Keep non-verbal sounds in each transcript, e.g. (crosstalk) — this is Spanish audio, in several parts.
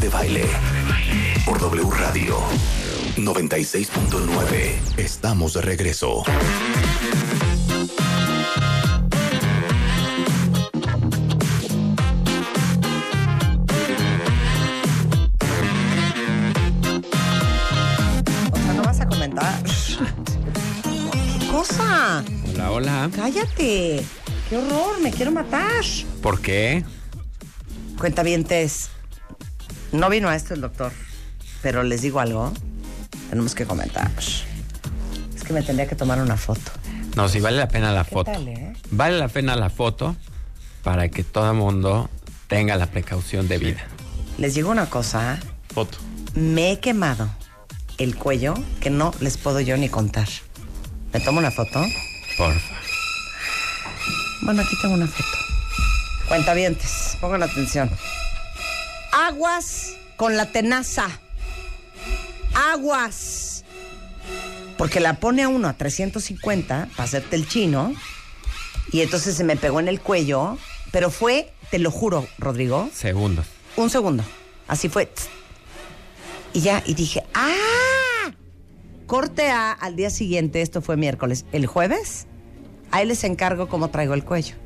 de Baile por W Radio 96.9. Estamos de regreso. O sea, no vas a comentar. ¿Qué cosa? Hola, hola. Cállate. Qué horror, me quiero matar. ¿Por qué? Cuentavientes. No vino a esto el doctor, pero les digo algo. Tenemos que comentar. Es que me tendría que tomar una foto. No, sí vale la pena la ¿Qué foto. tal, eh? Vale la pena la foto para que todo el mundo tenga la precaución de vida. Les digo una cosa. Foto. Me he quemado el cuello que no les puedo yo ni contar. ¿Me tomo una foto? Porfa. Bueno, aquí tengo una foto. Cuentavientes, pongan atención. Aguas con la tenaza. Aguas. Porque la pone a uno a 350 para hacerte el chino. Y entonces se me pegó en el cuello. Pero fue, te lo juro, Rodrigo, Segundos. un segundo. Así fue. Y ya, y dije, ¡ah! Corte A al día siguiente, esto fue miércoles. El jueves, ahí les encargo cómo traigo el cuello.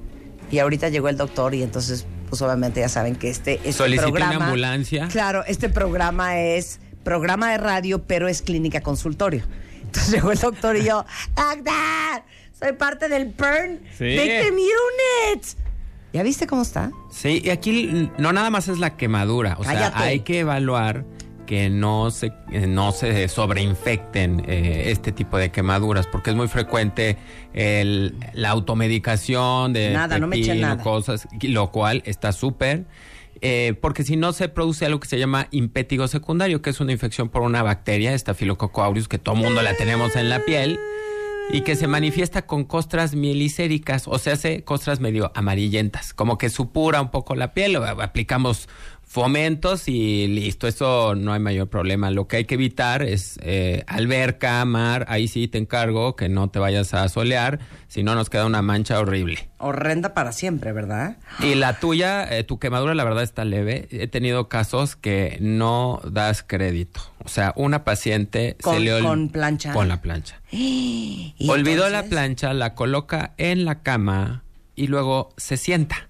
Y ahorita llegó el doctor y entonces, pues obviamente ya saben que este, este Solicité una programa... ambulancia. Claro, este programa es programa de radio, pero es clínica consultorio. Entonces (laughs) llegó el doctor y yo, ¡Doctor! Soy parte del PERN Sí. Victim Unit. ¿Ya viste cómo está? Sí, y aquí no nada más es la quemadura. O sea, hay que evaluar que no se, eh, no se sobreinfecten eh, este tipo de quemaduras, porque es muy frecuente el- la automedicación de Nada, no me echen pepino, nada. cosas, lo cual está súper. eh, porque si no se produce algo que se llama impétigo secundario, que es una infección por una bacteria, Staphylococcus aureus, que todo mundo la tenemos en la piel y que se manifiesta con costras mielicéricas, o sea, hace costras medio amarillentas, como que supura un poco la piel, o aplicamos fomentos y listo, eso no hay mayor problema. Lo que hay que evitar es eh, alberca, mar, ahí sí te encargo que no te vayas a solear, si no nos queda una mancha horrible. Horrenda para siempre, ¿verdad? Y la tuya, eh, tu quemadura, la verdad está leve. He tenido casos que no das crédito. O sea, una paciente Con- se le con plancha. Con la plancha. (gasps) Olvidó la plancha, la coloca en la cama y luego se sienta.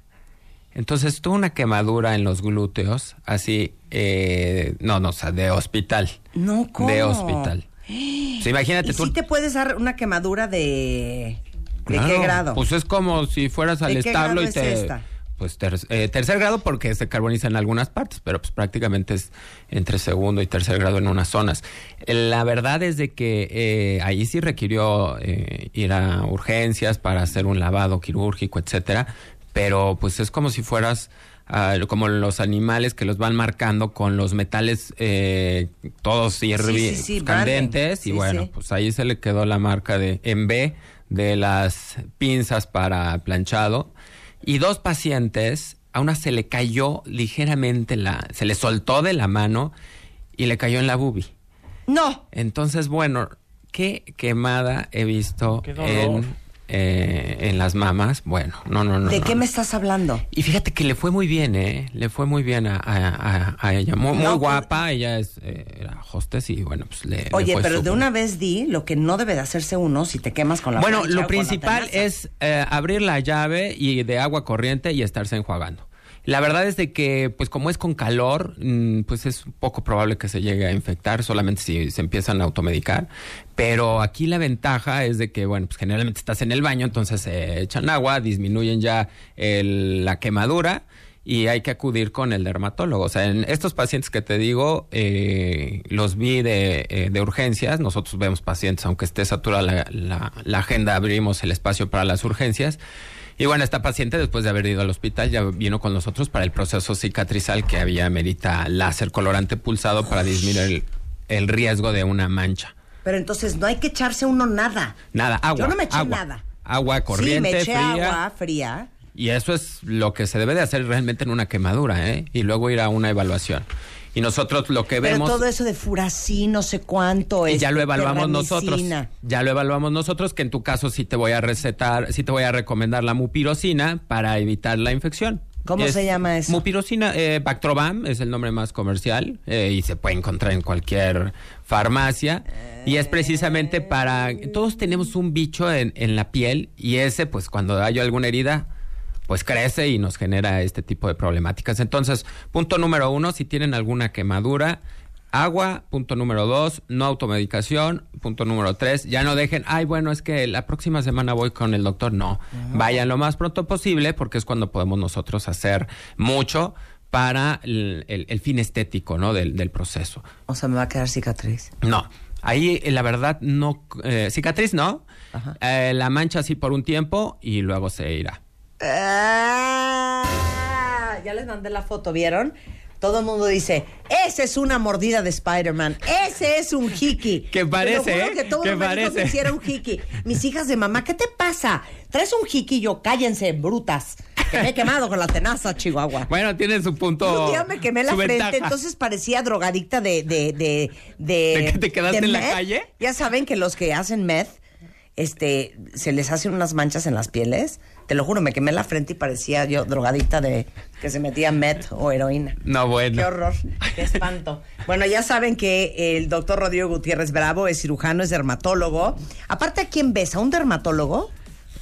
Entonces tuvo una quemadura en los glúteos, así, eh, no, no, o sea, de hospital. No, ¿cómo? De hospital. (gasps) Sea, imagínate ¿Y tú. si te puedes dar una quemadura de... ¿De Claro, qué grado? Pues es como si fueras al ¿De qué establo y es te. esta? Pues ter- eh, tercer grado porque se carboniza en algunas partes, pero pues prácticamente es entre segundo y tercer grado en unas zonas. La verdad es de que eh, ahí sí requirió eh, ir a urgencias para hacer un lavado quirúrgico, etcétera, pero pues es como si fueras ah, como los animales que los van marcando con los metales eh, todos hirvi- sí, sí, candentes branding. y Sí, bueno, sí. pues ahí se le quedó la marca de en B de las pinzas para planchado y dos pacientes a una se le cayó ligeramente la se le soltó de la mano y le cayó en la bubi. No. Entonces, bueno, qué quemada he visto Qué dolor. en eh, en las mamas. Bueno, no, no, no. ¿De no, qué no. me estás hablando? Y fíjate que le fue muy bien, ¿eh? Le fue muy bien a, a- ella. Muy, No, pues- guapa. Ella es, eh, era hostess y bueno, pues le. le Oye, fue pero de una vez di lo que no debe de hacerse uno si te quemas con la Bueno, lo principal es eh, abrir la llave y de agua corriente y estarse enjuagando. La verdad es de que, pues como es con calor, mm, pues es poco probable que se llegue a infectar, solamente si se empiezan a automedicar. Pero aquí la ventaja es de que, bueno, pues generalmente estás en el baño, entonces se echan agua, disminuyen ya la quemadura y hay que acudir con el dermatólogo. O sea, en estos pacientes que te digo, eh, los vi de, eh, de urgencias. Nosotros vemos pacientes, aunque esté saturada la, la- la agenda, abrimos el espacio para las urgencias. Y bueno, esta paciente, después de haber ido al hospital, ya vino con nosotros para el proceso cicatrizal que había merita láser colorante pulsado para disminuir el, el riesgo de una mancha. Pero entonces no hay que echarse uno nada. Nada, agua. Yo no me eché agua. nada. Agua corriente, sí, me eché fría. agua fría. Y eso es lo que se debe de hacer realmente en una quemadura, ¿eh? Y luego ir a una evaluación. Y nosotros lo que Pero vemos... todo eso de furacín, no sé cuánto y es. ya lo evaluamos nosotros. Ya lo evaluamos nosotros, que en tu caso sí te voy a recetar, sí te voy a recomendar la mupirocina para evitar la infección. ¿Cómo Es se llama eso? Mupirocina, eh, Bactroban es el nombre más comercial eh, y se puede encontrar en cualquier farmacia. Y es precisamente para... Todos tenemos un bicho en, en la piel y ese, pues cuando hay alguna herida, pues crece y nos genera este tipo de problemáticas. Entonces, punto número uno, si tienen alguna quemadura, agua. Punto número dos, no automedicación. Punto número tres, ya no dejen, ay, bueno, es que la próxima semana voy con el doctor. No, vayan lo más pronto posible porque es cuando podemos nosotros hacer mucho para el, el- el fin estético, ¿no? Del, del proceso. O sea, me va a quedar cicatriz. No, ahí eh, la verdad no, eh, cicatriz no, Ajá. Eh, la mancha así por un tiempo y luego se irá. Ah, ya les mandé la foto, ¿vieron? Todo el mundo dice, esa es una mordida de Spider-Man, ese es un hiki. (laughs) Que parece, Te lo juro ¿eh? que todo Que parece. hiciera un hiki. Mis hijas de mamá, ¿qué te pasa? Traes un hiki y yo, cállense, brutas. Que me he quemado con la tenaza, Chihuahua. (laughs) Bueno, tiene su punto. Un día me quemé la frente, ventaja. entonces parecía drogadicta de... ¿De, de, de, ¿De que te quedaste en la calle? Ya saben que los que hacen meth, este, se les hacen unas manchas en las pieles. Te lo juro, me quemé la frente y parecía yo drogadicta de que se metía meth o heroína. No, bueno. Qué horror, qué espanto. Bueno, ya saben que el doctor Rodrigo Gutiérrez Bravo es cirujano, es dermatólogo. Aparte, ¿a quién ves? ¿A un dermatólogo?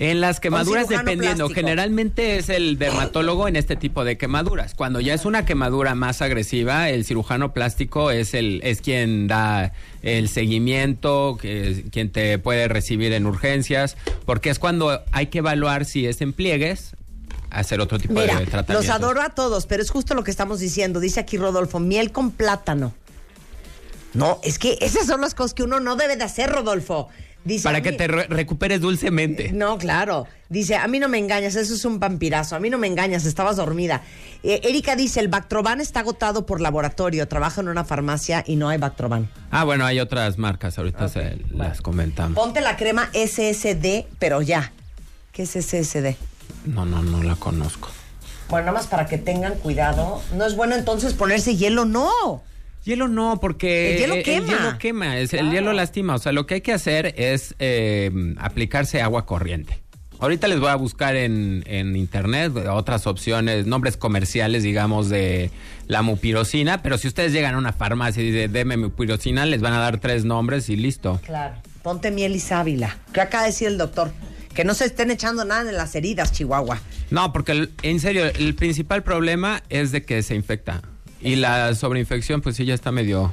En las quemaduras, dependiendo, plástico. generalmente es el dermatólogo en este tipo de quemaduras. Cuando ya es una quemadura más agresiva, el cirujano plástico es el es quien da el seguimiento, que, quien te puede recibir en urgencias, porque es cuando hay que evaluar si es en pliegues, hacer otro tipo Mira, de tratamiento. los adoro a todos, pero es justo lo que estamos diciendo. Dice aquí Rodolfo, miel con plátano. No, es que esas son las cosas que uno no debe de hacer, Rodolfo. Dice, Para que te re- recuperes dulcemente. No, claro. Dice, a mí no me engañas, eso es un vampirazo. A mí no me engañas, estabas dormida. Eh, Erika dice, el Bactroban está agotado por laboratorio. Trabaja en una farmacia y no hay Bactroban. Ah, bueno, hay otras marcas, ahorita se las comentamos. Ponte la crema SSD, pero ya. ¿Qué es SSD? No, no, no la conozco. Bueno, nada más para que tengan cuidado. No es bueno entonces ponerse hielo, no. Hielo no, porque El hielo eh, quema. hielo quema, es- el hielo lastima. O sea, lo que hay que hacer es eh, aplicarse agua corriente. Ahorita les voy a buscar en, en internet otras opciones, nombres comerciales, digamos, de la mupirocina. Pero si ustedes llegan a una farmacia y dicen, deme mupirocina, les van a dar tres nombres y listo. Claro. Ponte miel y sábila. ¿Qué acaba de decir el doctor? Que no se estén echando nada en las heridas, Chihuahua. No, porque el- en serio, el principal problema es de que se infecta. Y la sobreinfección, pues sí, ya está medio...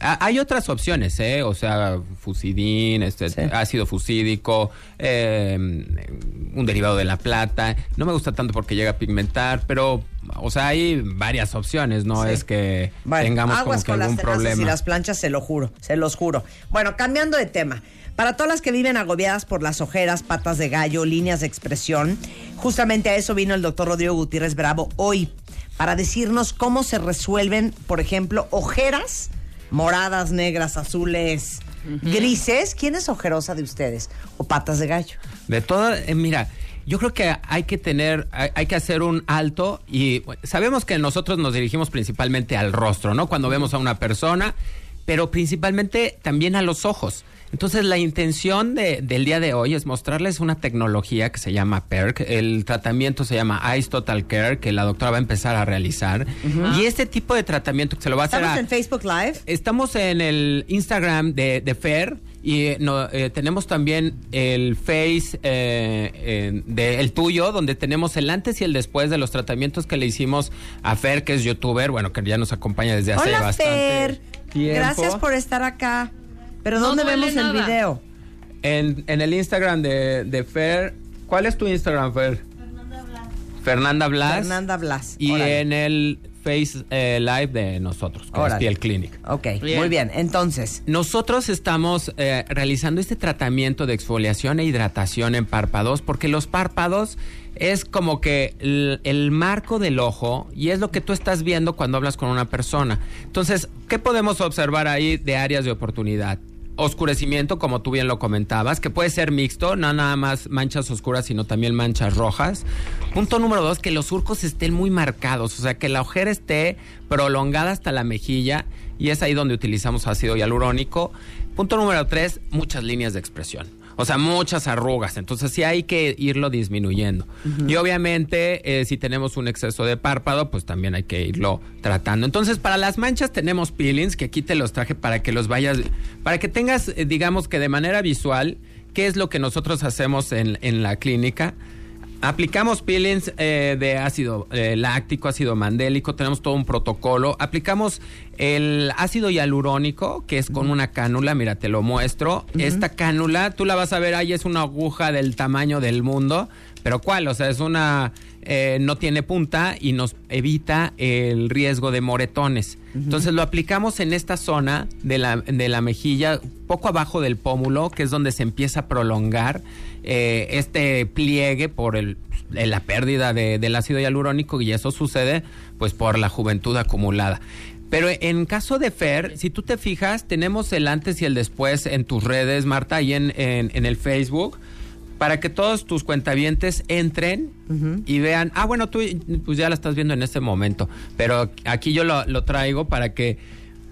Ha- Hay otras opciones, ¿eh? O sea, fusidín, este, Sí. ácido fusídico, eh, un derivado de la plata. No me gusta tanto porque llega a pigmentar, pero, o sea, hay varias opciones, no Sí. es que Bueno, tengamos como que con algún las problema. y las planchas, se lo juro, se los juro. Bueno, cambiando de tema. Para todas las que viven agobiadas por las ojeras, patas de gallo, líneas de expresión, justamente a eso vino el doctor Rodrigo Gutiérrez Bravo hoy, para decirnos cómo se resuelven, por ejemplo, ojeras moradas, negras, azules, grises. ¿Quién es ojerosa de ustedes? ¿O patas de gallo? De todo, eh, mira, yo creo que hay que tener, hay, hay que hacer un alto y sabemos que nosotros nos dirigimos principalmente al rostro, ¿no? Cuando vemos a una persona, pero principalmente también a los ojos. Entonces la intención de- del día de hoy es mostrarles una tecnología que se llama PERC. El tratamiento se llama Eyes Total Care, que la doctora va a empezar a realizar. Y este tipo de tratamiento que se lo va a hacer Estamos a... en Facebook Live. Estamos en el Instagram de, de Fer y eh, no, eh, tenemos también el Face eh, eh, de el tuyo, donde tenemos el antes y el después de los tratamientos que le hicimos a Fer, que es youtuber, bueno, que ya nos acompaña desde hace Hola, bastante Fer. tiempo. Gracias por estar acá. Pero No ¿dónde vemos el nada. video? En, en el Instagram de, de Fer, ¿cuál es tu Instagram, Fer? Fernanda Blas. Fernanda Blas. Y Órale. en el Face eh, Live de nosotros, es Piel Clinic. Ok, Bien. muy bien. Entonces, Nosotros estamos eh, realizando este tratamiento de exfoliación e hidratación en párpados porque los párpados es como que el, el marco del ojo y es lo que tú estás viendo cuando hablas con una persona. Entonces, ¿qué podemos observar ahí de áreas de oportunidad? Oscurecimiento, como tú bien lo comentabas, que puede ser mixto, no nada más manchas oscuras, sino también manchas rojas. Punto número dos, que los surcos estén muy marcados, o sea, que la ojera esté prolongada hasta la mejilla y es ahí donde utilizamos ácido hialurónico. Punto número tres, muchas líneas de expresión. O sea, muchas arrugas. Entonces sí hay que irlo disminuyendo. Y obviamente, eh, si tenemos un exceso de párpado, pues también hay que irlo tratando. Entonces, para las manchas tenemos peelings, que aquí te los traje para que los vayas, para que tengas, eh, digamos que de manera visual, qué es lo que nosotros hacemos en, en la clínica. Aplicamos peelings eh, de ácido eh, láctico, ácido mandélico, tenemos todo un protocolo. Aplicamos el ácido hialurónico, que es con una cánula, mira, te lo muestro. Esta cánula, tú la vas a ver ahí, es una aguja del tamaño del mundo, pero ¿cuál? O sea, es una, eh, no tiene punta y nos evita el riesgo de moretones. Entonces lo aplicamos en esta zona de la, de la mejilla, poco abajo del pómulo, que es donde se empieza a prolongar eh, este pliegue por el, la pérdida de- del ácido hialurónico y eso sucede pues por la juventud acumulada. Pero en caso de Fer, si tú te fijas, tenemos el antes y el después en tus redes, Marta, y en, en, en el Facebook, para que todos tus cuentavientes entren y vean, ah, bueno, tú pues ya la estás viendo en este momento, pero aquí yo lo, lo traigo para que,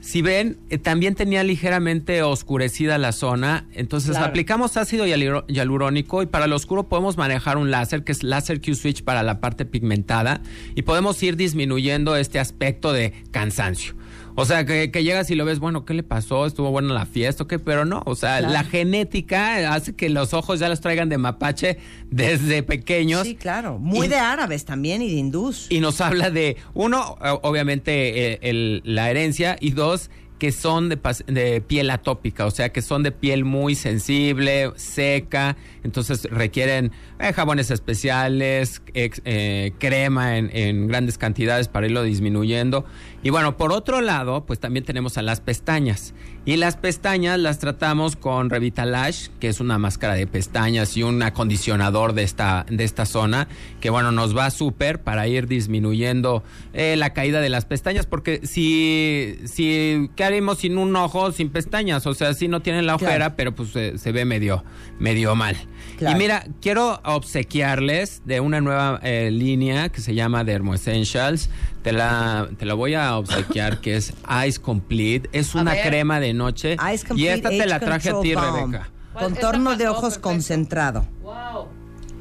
si ven, eh, también tenía ligeramente oscurecida la zona, entonces Claro. aplicamos ácido hialurónico y para lo oscuro podemos manejar un láser, que es láser Q-Switch para la parte pigmentada, y podemos ir disminuyendo este aspecto de cansancio. O sea, que, que llegas y lo ves, bueno, ¿qué le pasó? ¿Estuvo buena la fiesta o qué? Pero no, o sea, Claro. la genética hace que los ojos ya los traigan de mapache desde pequeños. Sí, claro. Muy Y- de árabes también y de hindús. Y nos habla de, uno, obviamente, eh, el- la herencia, y dos, que son de, piel atópica, o sea, que son de piel muy sensible, seca, entonces requieren eh, jabones especiales, ex- eh, crema en, en grandes cantidades para irlo disminuyendo. Y bueno, por otro lado, pues también tenemos a las pestañas. Y las pestañas las tratamos con Revitalash, que es una máscara de pestañas y un acondicionador de esta, de esta zona, que bueno, nos va súper para ir disminuyendo eh, la caída de las pestañas, porque si, si, ¿qué haremos sin un ojo, sin pestañas? O sea, si no tienen la ojera, Claro. pero pues se, se ve medio, medio mal. Claro. Y mira, quiero obsequiarles de una nueva eh, línea que se llama Dermo Essentials. Te la, te la voy a obsequiar, que es Ice Complete. Es una crema de noche. Ice y Complete esta te la traje a ti. Rebeca. Contorno de ojos perfecto. concentrado. Wow.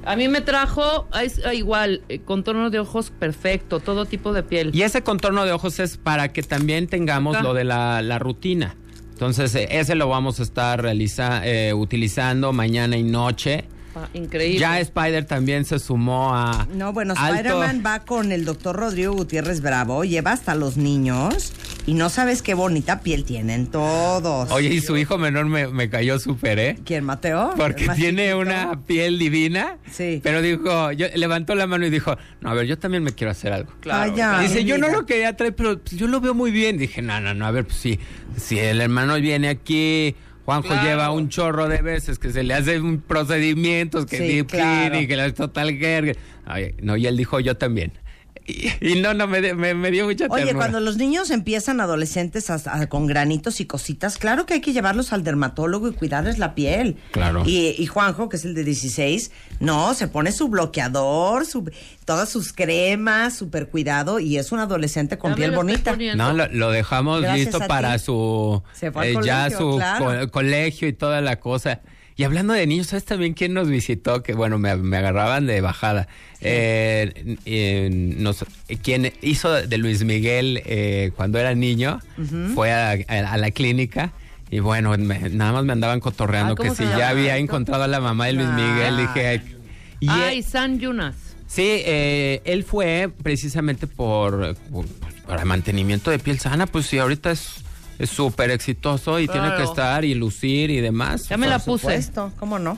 A mí me trajo es, ah, igual, eh, contorno de ojos perfecto, todo tipo de piel. Y ese contorno de ojos es para que también tengamos Acá. lo de la, la rutina. Entonces, eh, ese lo vamos a estar realiza, eh, utilizando mañana y noche. Ah, increíble. Ya Spider también se sumó a. No, bueno, Spider-Man va con el doctor Rodrigo Gutiérrez Bravo, lleva hasta los niños y no sabes qué bonita piel tienen todos. Oye, y su hijo menor me, me cayó súper, ¿eh? ¿Quién, Mateo? Porque ¿El más tiene chiquito? una piel divina. Sí. Pero dijo, yo, levantó la mano y dijo, no, a ver, yo también me quiero hacer algo. Ay, ya, Dice, yo no lo quería traer, pero pues, yo lo veo muy bien. Dije, no, no, no, a ver, pues sí, si el hermano viene aquí, Juanjo Claro. lleva un chorro de veces que se le hacen procedimientos, que Sí, deep claro. cleaning, que la total care. Ay, no, y él dijo, yo también. Y, y no, no, me, de- me, me dio mucha Oye, ternura. cuando los niños empiezan adolescentes a- a- con granitos y cositas, claro que hay que llevarlos al dermatólogo y cuidarles la piel. Claro. Y, y Juanjo, que es el de 16, no, se pone su bloqueador, su, todas sus cremas, súper cuidado y es un adolescente con Ya piel bonita. No, lo, lo dejamos Gracias listo para ti. su Se fue al eh, ya su claro. co- colegio y toda la cosa. Y hablando de niños, ¿sabes también quién nos visitó? Que bueno, me, me agarraban de bajada. Eh, eh, nos- eh, quien hizo de Luis Miguel eh, cuando era niño fue a, a- a la clínica. Y bueno, me- nada más me andaban cotorreando Ah, ¿cómo que si llama ya había encontrado a la mamá de Luis Miguel. Dije, ay, y Ay, él- San Yunas. Sí, eh, él fue precisamente por, por, para mantenimiento de piel sana, pues sí, ahorita es súper exitoso y tiene que estar y lucir y demás. Ya me la puse. supuesto, ¿cómo no?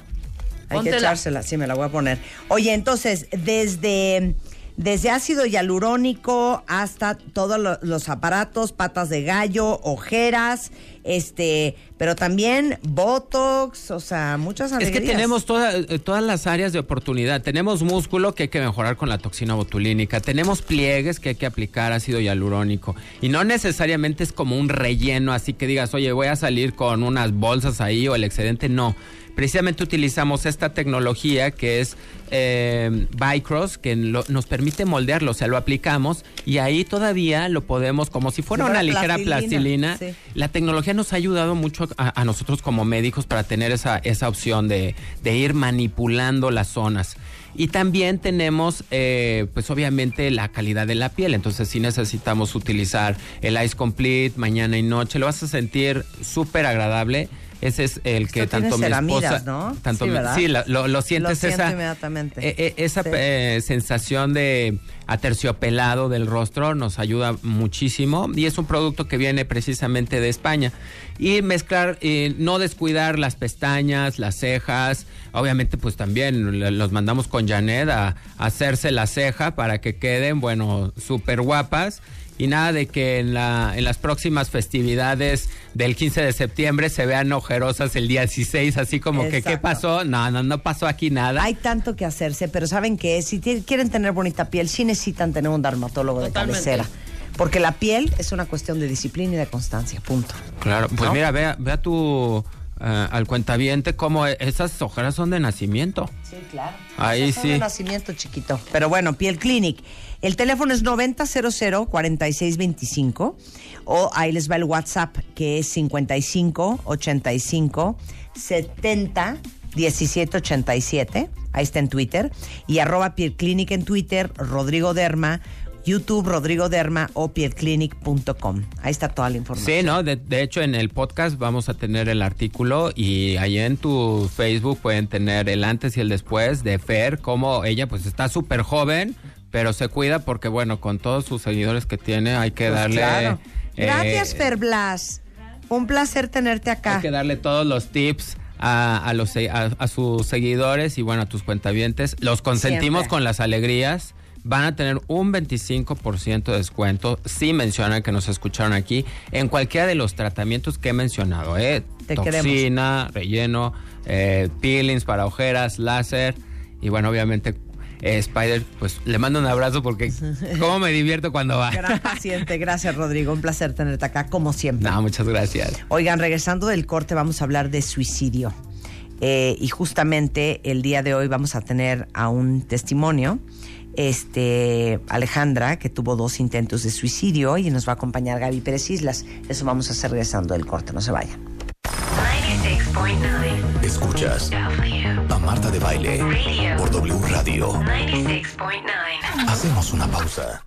Hay Póntela. que echársela, sí, me la voy a poner. Oye, entonces, desde, desde ácido hialurónico hasta todos lo- los aparatos, patas de gallo, ojeras, este, pero también botox, o sea, muchas Es alegrías. que tenemos toda- eh, todas las áreas de oportunidad. Tenemos músculo que hay que mejorar con la toxina botulínica. Tenemos pliegues que hay que aplicar ácido hialurónico. Y no necesariamente es como un relleno, así que digas, oye, voy a salir con unas bolsas ahí o el excedente. No. Precisamente utilizamos esta tecnología que es eh, Bicross, que lo- nos permite moldearlo, o sea, lo aplicamos y ahí todavía lo podemos, como si fuera una ligera plastilina, plastilina, sí. la tecnología nos ha ayudado mucho a, a nosotros como médicos para tener esa, esa opción de, de ir manipulando las zonas. Y también tenemos, eh, pues obviamente, la calidad de la piel. Entonces, si necesitamos utilizar el Ice Complete mañana y noche, lo vas a sentir súper agradable. Ese es el que Esto tanto mi esposa, ¿no? tanto Sí, sí, la- lo, lo sientes siento esa, inmediatamente. eh, eh, esa Sí. eh, sensación de aterciopelado del rostro nos ayuda muchísimo y es un producto que viene precisamente de España. Y mezclar, eh, no descuidar las pestañas, las cejas, obviamente pues también los mandamos con Janet a, a hacerse la ceja para que queden, bueno, súper guapas. Y nada de que en, la, en las próximas festividades del 15 de septiembre se vean ojerosas el día 16, así como que, ¿qué pasó? No, no, no pasó aquí nada. Hay tanto que hacerse, pero ¿saben qué? Si quieren tener bonita piel, sí necesitan tener un dermatólogo de Totalmente. cabecera. Porque la piel es una cuestión de disciplina y de constancia, punto. Claro, pues ¿No? mira, vea, vea tu eh, al cuentaviente como esas ojeras son de nacimiento. Sí, claro. Ahí Esas son sí. de nacimiento chiquito. Pero bueno, Piel Clinic. El teléfono es 9000-4625 o ahí les va el WhatsApp que es 55 85 70 17 87. Ahí está en Twitter. Y arroba Piel Clinic en Twitter, Rodrigo Derma, YouTube Rodrigo Derma o pielclinic.com. Ahí está toda la información. Sí, ¿no? De, de hecho, en el podcast vamos a tener el artículo y ahí en tu Facebook pueden tener el antes y el después de Fer, como ella pues está súper joven, pero se cuida porque, bueno, con todos sus seguidores que tiene hay que Pues darle... claro. eh, Gracias, Fer Blas. Un placer tenerte acá. Hay que darle todos los tips a, a los, se- a, a sus seguidores y bueno, a tus cuentavientes. Los consentimos Siempre. con las alegrías. Van a tener un 25% de descuento si mencionan que nos escucharon aquí en cualquiera de los tratamientos que he mencionado. ¿eh? Te Toxina, relleno, eh, peelings para ojeras, láser y bueno, obviamente eh, Spider, pues le mando un abrazo porque (laughs) cómo me divierto cuando va. Gran paciente. Gracias, Rodrigo. Un placer tenerte acá, como siempre. No, muchas gracias. Oigan, regresando del corte, vamos a hablar de suicidio. Eh, y justamente el día de hoy vamos a tener a un testimonio. Este, Alejandra, que tuvo dos intentos de suicidio y nos va a acompañar Gaby Pérez Islas. Eso vamos a hacer regresando del corte, no se vayan. 96.9 Escuchas a Marta de Baile por W Radio. 96.9 Hacemos una pausa.